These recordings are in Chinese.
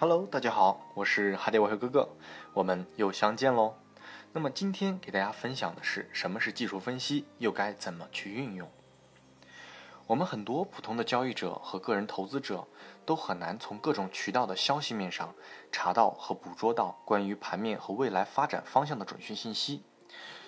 Hello，大家好，我是海底外汇哥哥，我们又相见喽。那么今天给大家分享的是什么是技术分析，又该怎么去运用？我们很多普通的交易者和个人投资者都很难从各种渠道的消息面上查到和捕捉到关于盘面和未来发展方向的准确信息。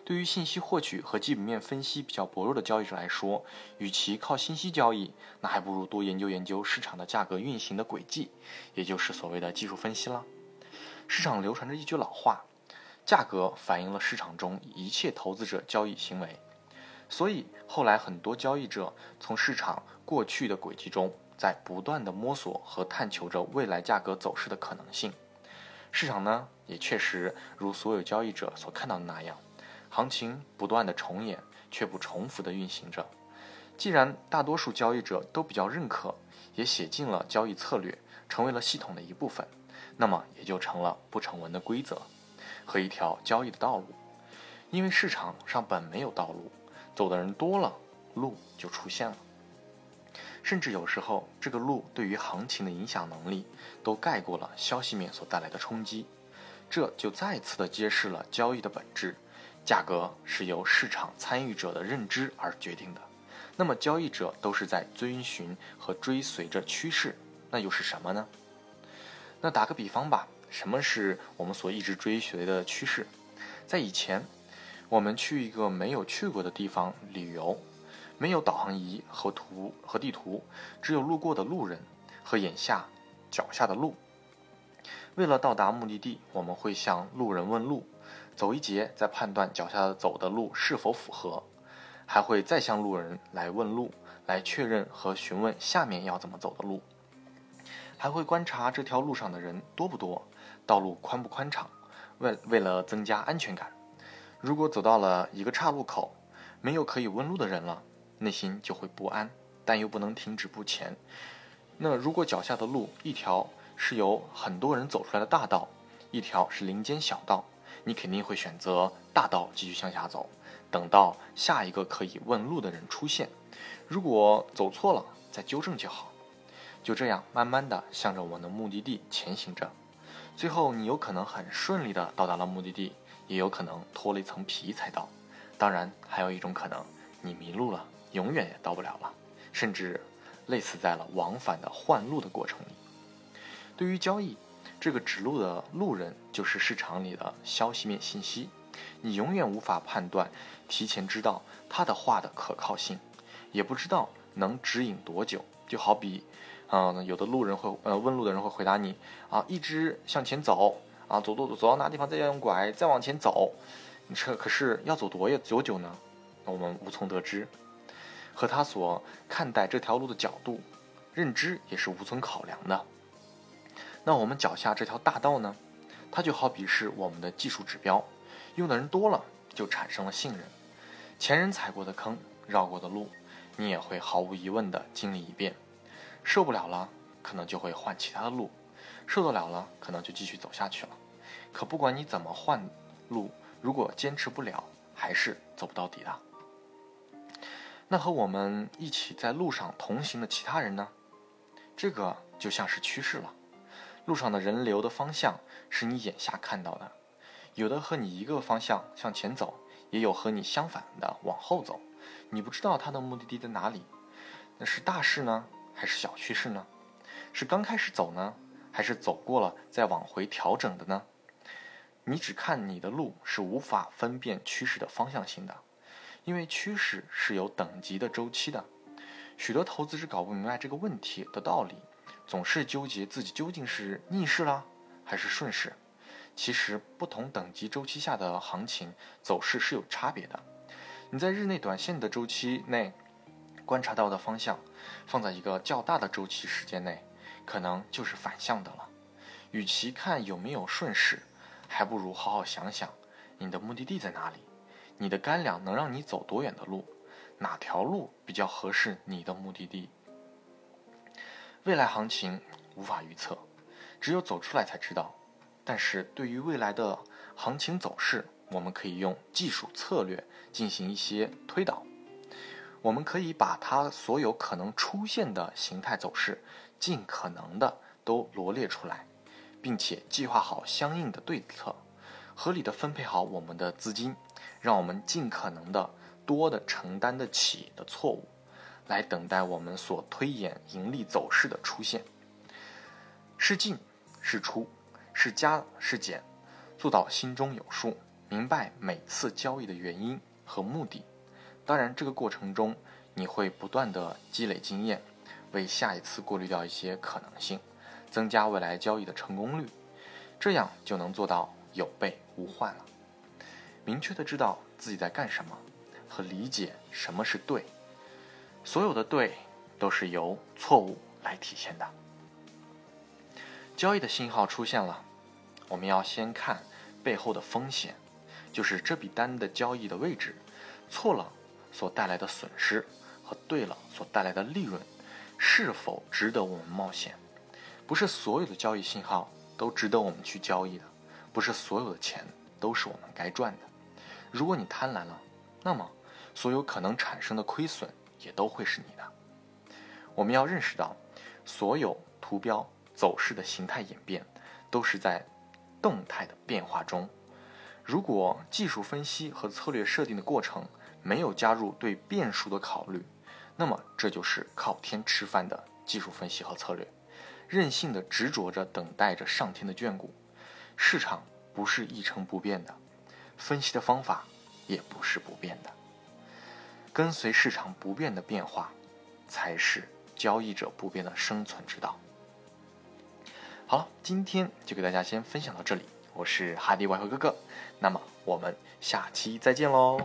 对于信息获取和基本面分析比较薄弱的交易者来说，与其靠信息交易，那还不如多研究研究市场的价格运行的轨迹，也就是所谓的技术分析了。市场流传着一句老话：“价格反映了市场中一切投资者交易行为。”所以后来很多交易者从市场过去的轨迹中，在不断的摸索和探求着未来价格走势的可能性。市场呢，也确实如所有交易者所看到的那样。行情不断的重演，却不重复的运行着。既然大多数交易者都比较认可，也写进了交易策略，成为了系统的一部分，那么也就成了不成文的规则和一条交易的道路。因为市场上本没有道路，走的人多了，路就出现了。甚至有时候，这个路对于行情的影响能力，都盖过了消息面所带来的冲击。这就再次的揭示了交易的本质。价格是由市场参与者的认知而决定的，那么交易者都是在遵循和追随着趋势，那又是什么呢？那打个比方吧，什么是我们所一直追随的趋势？在以前，我们去一个没有去过的地方旅游，没有导航仪和图和地图，只有路过的路人和眼下脚下的路。为了到达目的地，我们会向路人问路。走一节，再判断脚下走的路是否符合，还会再向路人来问路，来确认和询问下面要怎么走的路，还会观察这条路上的人多不多，道路宽不宽敞，为为了增加安全感。如果走到了一个岔路口，没有可以问路的人了，内心就会不安，但又不能停止不前。那如果脚下的路一条是由很多人走出来的大道，一条是林间小道。你肯定会选择大道继续向下走，等到下一个可以问路的人出现。如果走错了，再纠正就好。就这样，慢慢的向着我们的目的地前行着。最后，你有可能很顺利的到达了目的地，也有可能脱了一层皮才到。当然，还有一种可能，你迷路了，永远也到不了了，甚至累死在了往返的换路的过程里。对于交易。这个指路的路人就是市场里的消息面信息，你永远无法判断、提前知道他的话的可靠性，也不知道能指引多久。就好比，嗯，有的路人会，呃，问路的人会回答你，啊，一直向前走，啊，走走走走到哪地方再要用拐，再往前走。你这可是要走多远多久呢？我们无从得知，和他所看待这条路的角度、认知也是无从考量的。那我们脚下这条大道呢？它就好比是我们的技术指标，用的人多了，就产生了信任。前人踩过的坑、绕过的路，你也会毫无疑问地经历一遍。受不了了，可能就会换其他的路；受得了了，可能就继续走下去了。可不管你怎么换路，如果坚持不了，还是走不到底的。那和我们一起在路上同行的其他人呢？这个就像是趋势了。路上的人流的方向是你眼下看到的，有的和你一个方向向前走，也有和你相反的往后走。你不知道他的目的地在哪里，那是大势呢，还是小趋势呢？是刚开始走呢，还是走过了再往回调整的呢？你只看你的路是无法分辨趋势的方向性的，因为趋势是有等级的周期的。许多投资者搞不明白这个问题的道理。总是纠结自己究竟是逆势啦，还是顺势。其实不同等级周期下的行情走势是有差别的。你在日内短线的周期内观察到的方向，放在一个较大的周期时间内，可能就是反向的了。与其看有没有顺势，还不如好好想想你的目的地在哪里，你的干粮能让你走多远的路，哪条路比较合适你的目的地。未来行情无法预测，只有走出来才知道。但是对于未来的行情走势，我们可以用技术策略进行一些推导。我们可以把它所有可能出现的形态走势，尽可能的都罗列出来，并且计划好相应的对策，合理的分配好我们的资金，让我们尽可能的多的承担得起的错误，来等待我们所推演盈利走势的出现。是进是出，是加是减，做到心中有数，明白每次交易的原因和目的。当然，这个过程中你会不断的积累经验，为下一次过滤掉一些可能性，增加未来交易的成功率，这样就能做到有备无患了。明确的知道自己在干什么，和理解什么是对。所有的对都是由错误来体现的。交易的信号出现了，我们要先看背后的风险，就是这笔单的交易的位置错了。所带来的损失和对了所带来的利润，是否值得我们冒险？不是所有的交易信号都值得我们去交易的，不是所有的钱都是我们该赚的。如果你贪婪了，那么所有可能产生的亏损也都会是你的。我们要认识到，所有图标走势的形态演变都是在动态的变化中。如果技术分析和策略设定的过程，没有加入对变数的考虑，那么这就是靠天吃饭的技术分析和策略，任性的执着着等待着上天的眷顾。市场不是一成不变的，分析的方法也不是不变的。跟随市场不变的变化，才是交易者不变的生存之道。好了，今天就给大家先分享到这里，我是哈迪外汇哥哥，那么我们下期再见喽。